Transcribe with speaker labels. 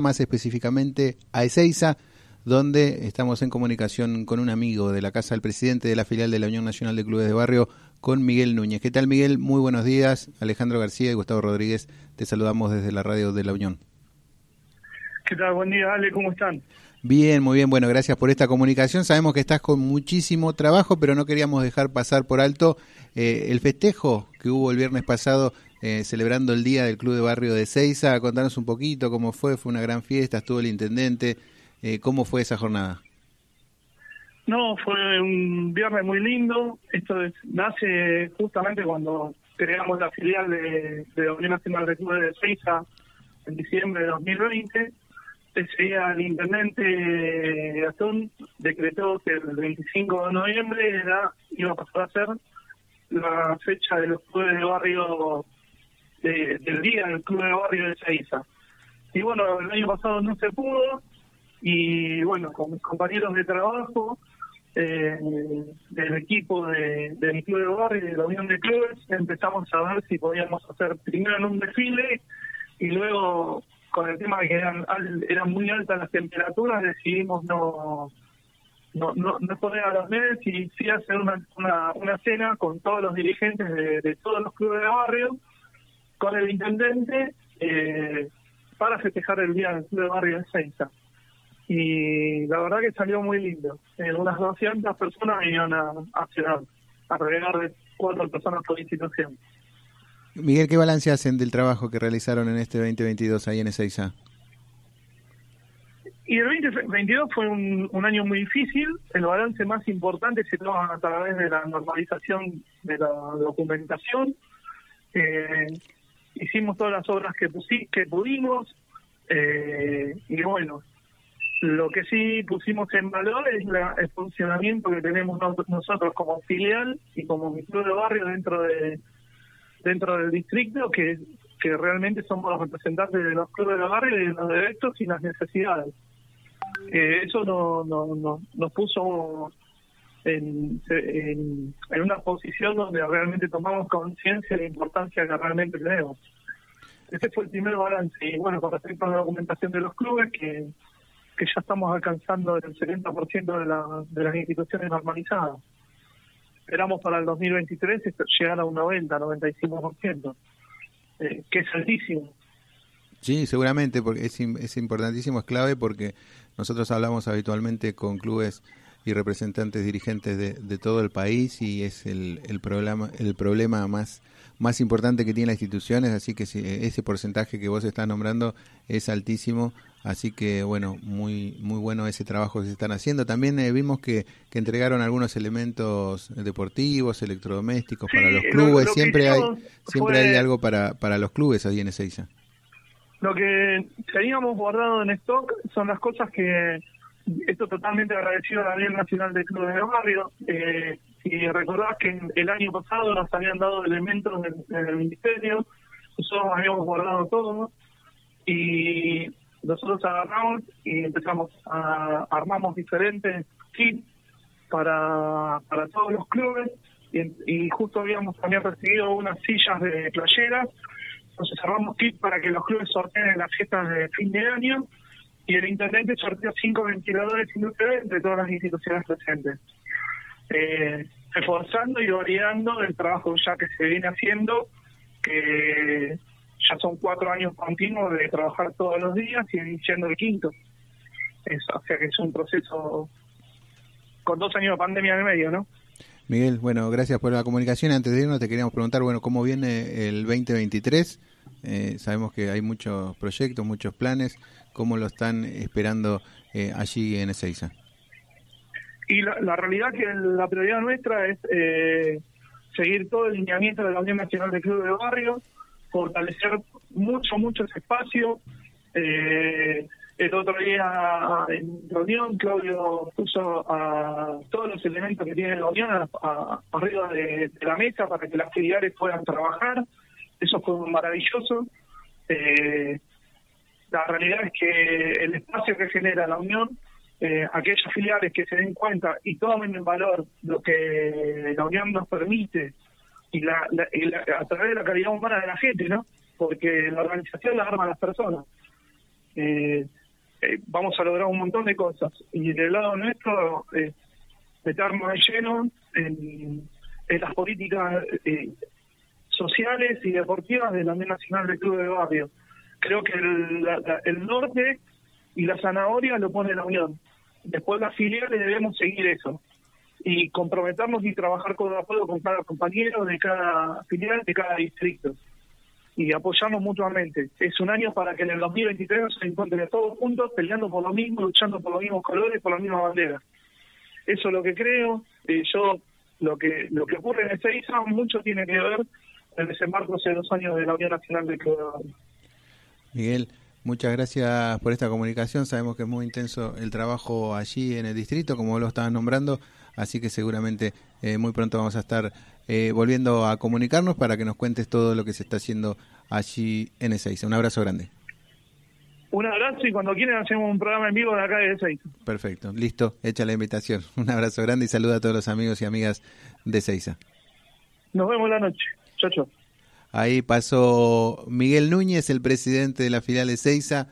Speaker 1: más específicamente a Ezeiza, donde estamos en comunicación con un amigo de la Casa del Presidente de la filial de la Unión Nacional de Clubes de Barrio, con Miguel Núñez. ¿Qué tal, Miguel? Muy buenos días. Alejandro García y Gustavo Rodríguez, te saludamos desde la radio de la Unión.
Speaker 2: ¿Qué tal? Buen día, Ale, ¿cómo están?
Speaker 1: Bien, muy bien. Bueno, gracias por esta comunicación. Sabemos que estás con muchísimo trabajo, pero no queríamos dejar pasar por alto eh, el festejo que hubo el viernes pasado eh, celebrando el Día del Club de Barrio de Seiza. Contanos un poquito cómo fue, fue una gran fiesta, estuvo el intendente, eh, ¿cómo fue esa jornada?
Speaker 2: No, fue un viernes muy lindo. Esto nace justamente cuando creamos la filial de, la Unión Nacional de Clubes de Seiza en diciembre de 2020. Ese día el intendente Gastón decretó que el 25 de noviembre era, iba a pasar a ser la fecha de los clubes de barrio del día del Club de Barrio de Seiza. Y bueno, el año pasado no se pudo y bueno, con mis compañeros de trabajo eh, del equipo de, del Club de Barrio y de la Unión de Clubes empezamos a ver si podíamos hacer primero en un desfile y luego con el tema de que eran, eran muy altas las temperaturas decidimos no no, no, no poner a los medios y sí hacer una, una, cena con todos los dirigentes de, de todos los clubes de barrio con el intendente eh, para festejar el día del club de barrio de Seiza. Y la verdad que salió muy lindo. Eh, unas 200 personas vinieron a, a cenar, alrededor de cuatro personas por institución.
Speaker 1: Miguel, ¿qué balance hacen del trabajo que realizaron en este 2022 ahí en Ezeiza?
Speaker 2: Y el 2022 fue un, un, año muy difícil. El balance más importante se toma a través de la normalización de la documentación. Eh, hicimos todas las obras que, que pudimos eh, y bueno, lo que sí pusimos en valor es la, el funcionamiento que tenemos nosotros como filial y como club de barrio dentro de dentro del distrito que que realmente somos los representantes de los clubes de barrio y de los derechos y las necesidades. Eh, eso no, no, no, nos puso en, en, una posición donde realmente tomamos conciencia de la importancia que realmente tenemos. Ese fue el primer balance. Y bueno, con respecto a la documentación de los clubes, que, que ya estamos alcanzando el 70% de, la, de las instituciones normalizadas. Esperamos para el 2023 llegar a un 90, 95%, eh, que es altísimo.
Speaker 1: Sí, seguramente, porque es, es importantísimo, es clave porque nosotros hablamos habitualmente con clubes y representantes dirigentes de, de todo el país y es el, el, problema el problema más más importante que tiene las instituciones así que ese porcentaje que vos estás nombrando es altísimo así que bueno muy muy bueno ese trabajo que se están haciendo. También eh, vimos que, que entregaron algunos elementos deportivos electrodomésticos para los clubes. siempre hay siempre hay algo para para los clubes ahí en Ezeiza.
Speaker 2: Lo que teníamos guardado en stock son las cosas que esto totalmente agradecido a la Nacional de Clubes de Barrio. Eh, si recordás que el año pasado nos habían dado elementos en, el ministerio, nosotros habíamos guardado todo y nosotros agarramos y empezamos a armamos diferentes kits para, para todos los clubes y, y justo habíamos también recibido unas sillas de playeras entonces armamos kits para que los clubes sorteen en las fiestas de fin de año y el intendente sorteó cinco ventiladores industriales de todas las instituciones presentes. Eh, reforzando y variando el trabajo ya que se viene haciendo, que ya son cuatro años continuos de trabajar todos los días y iniciando el quinto. o sea que es un proceso con dos años de pandemia en medio, ¿no?
Speaker 1: Miguel, bueno, gracias por la comunicación. Antes de irnos te queríamos preguntar, bueno, ¿cómo viene el 2023? Eh, sabemos que hay muchos proyectos, muchos planes. ¿Cómo lo están esperando eh, allí en Ezeiza?
Speaker 2: Y la, realidad que la prioridad nuestra es eh, seguir todo el lineamiento de la Unión Nacional de Clubes de Barrio, fortalecer mucho, mucho ese espacio. Eh, el otro día en reunión Claudio puso a todos los elementos que tiene la Unión arriba de, la mesa para que las filiales puedan trabajar. Eso fue maravilloso. Eh, la realidad es que el espacio que genera la Unión, eh, aquellas filiales que se den cuenta y tomen en valor lo que la Unión nos permite y, la, a través de la calidad humana de la gente, ¿no? Porque la organización la arma las personas. eh, eh, vamos a lograr un montón de cosas. Y del lado nuestro, eh, meternos de lleno en, las políticas eh, sociales y deportivas de la Unión Nacional del Club de Barrio. Creo que el, el norte y la zanahoria lo pone la Unión. Después las filiales debemos seguir eso y comprometernos y trabajar con apoyo con cada compañero de cada filial, de cada distrito y apoyarnos mutuamente. Es un año para que en el 2023 se encuentren todos juntos peleando por lo mismo, luchando por los mismos colores, por la misma bandera. Eso es lo que creo. Eh, yo lo que lo que ocurre en ISA mucho tiene que ver el desembarco hace dos años de la Unión Nacional de Club
Speaker 1: Miguel, muchas gracias por esta comunicación. Sabemos que es muy intenso el trabajo allí en el distrito, como lo estaban nombrando así que seguramente eh, muy pronto vamos a estar eh, volviendo a comunicarnos para que nos cuentes todo lo que se está haciendo allí en Ezeiza. Un abrazo grande.
Speaker 2: Un abrazo y cuando quieran hacemos un programa en vivo de acá de Ezeiza.
Speaker 1: Perfecto, listo, hecha la invitación. Un abrazo grande y saluda a todos los amigos y amigas de Ezeiza.
Speaker 2: Nos vemos la noche. Chao, chao.
Speaker 1: Ahí pasó Miguel Núñez, el presidente de la filial Ezeiza.